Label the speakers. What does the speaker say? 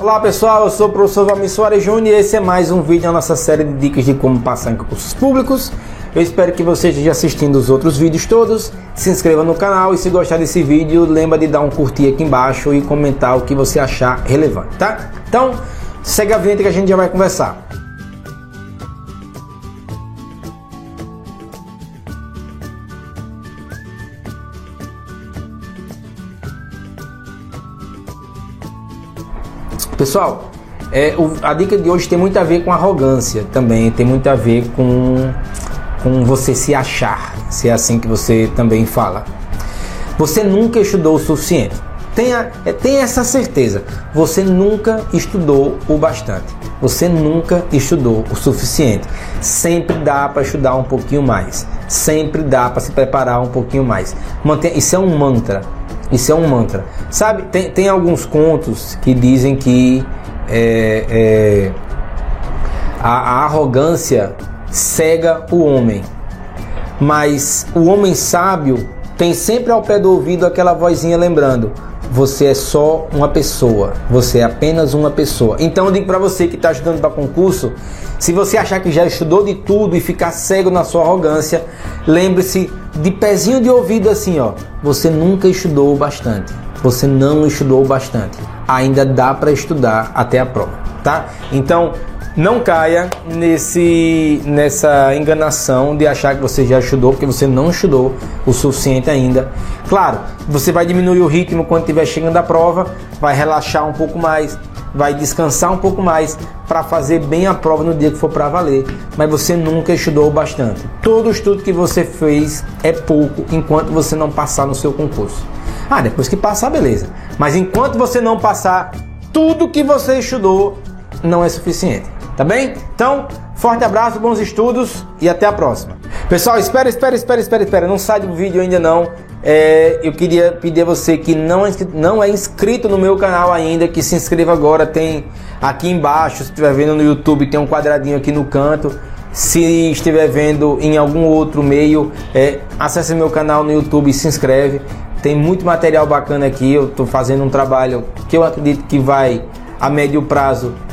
Speaker 1: Olá pessoal, eu sou o professor Valmir Soares Júnior e esse é mais um vídeo da nossa série de dicas de como passar em concursos públicos. Eu espero que você esteja assistindo os outros vídeos todos, se inscreva no canal e se gostar desse vídeo, lembra de dar um curtir aqui embaixo e comentar o que você achar relevante, tá? Então, segue a vinheta que a gente já vai conversar. Pessoal, é, o, a dica de hoje tem muito a ver com arrogância também, tem muito a ver com, com você se achar, se é assim que você também fala. Você nunca estudou o suficiente. Tenha, é, tenha essa certeza. Você nunca estudou o bastante. Você nunca estudou o suficiente. Sempre dá para estudar um pouquinho mais. Sempre dá para se preparar um pouquinho mais. Mantenha, isso é um mantra. Isso é um mantra. Sabe, tem, tem alguns contos que dizem que é, é, a, a arrogância cega o homem. Mas o homem sábio tem sempre ao pé do ouvido aquela vozinha lembrando: você é só uma pessoa, você é apenas uma pessoa. Então eu digo para você que está estudando para concurso, se você achar que já estudou de tudo e ficar cego na sua arrogância, lembre-se de pezinho de ouvido assim, ó. Você nunca estudou bastante. Você não estudou bastante. Ainda dá para estudar até a prova, tá? Então, não caia nesse nessa enganação de achar que você já estudou, porque você não estudou o suficiente ainda. Claro, você vai diminuir o ritmo quando estiver chegando a prova, vai relaxar um pouco mais, vai descansar um pouco mais para fazer bem a prova no dia que for para valer, mas você nunca estudou bastante. Todo estudo que você fez é pouco enquanto você não passar no seu concurso. Ah, depois que passar, beleza. Mas enquanto você não passar, tudo que você estudou não é suficiente. Tá bem? Então, forte abraço, bons estudos e até a próxima. Pessoal, espera, espera, espera, espera, espera. Não sai do vídeo ainda não. É, eu queria pedir a você que não é, não é inscrito no meu canal ainda, que se inscreva agora. Tem aqui embaixo, se estiver vendo no YouTube, tem um quadradinho aqui no canto. Se estiver vendo em algum outro meio, é, acesse meu canal no YouTube e se inscreve. Tem muito material bacana aqui. Eu estou fazendo um trabalho que eu acredito que vai a médio prazo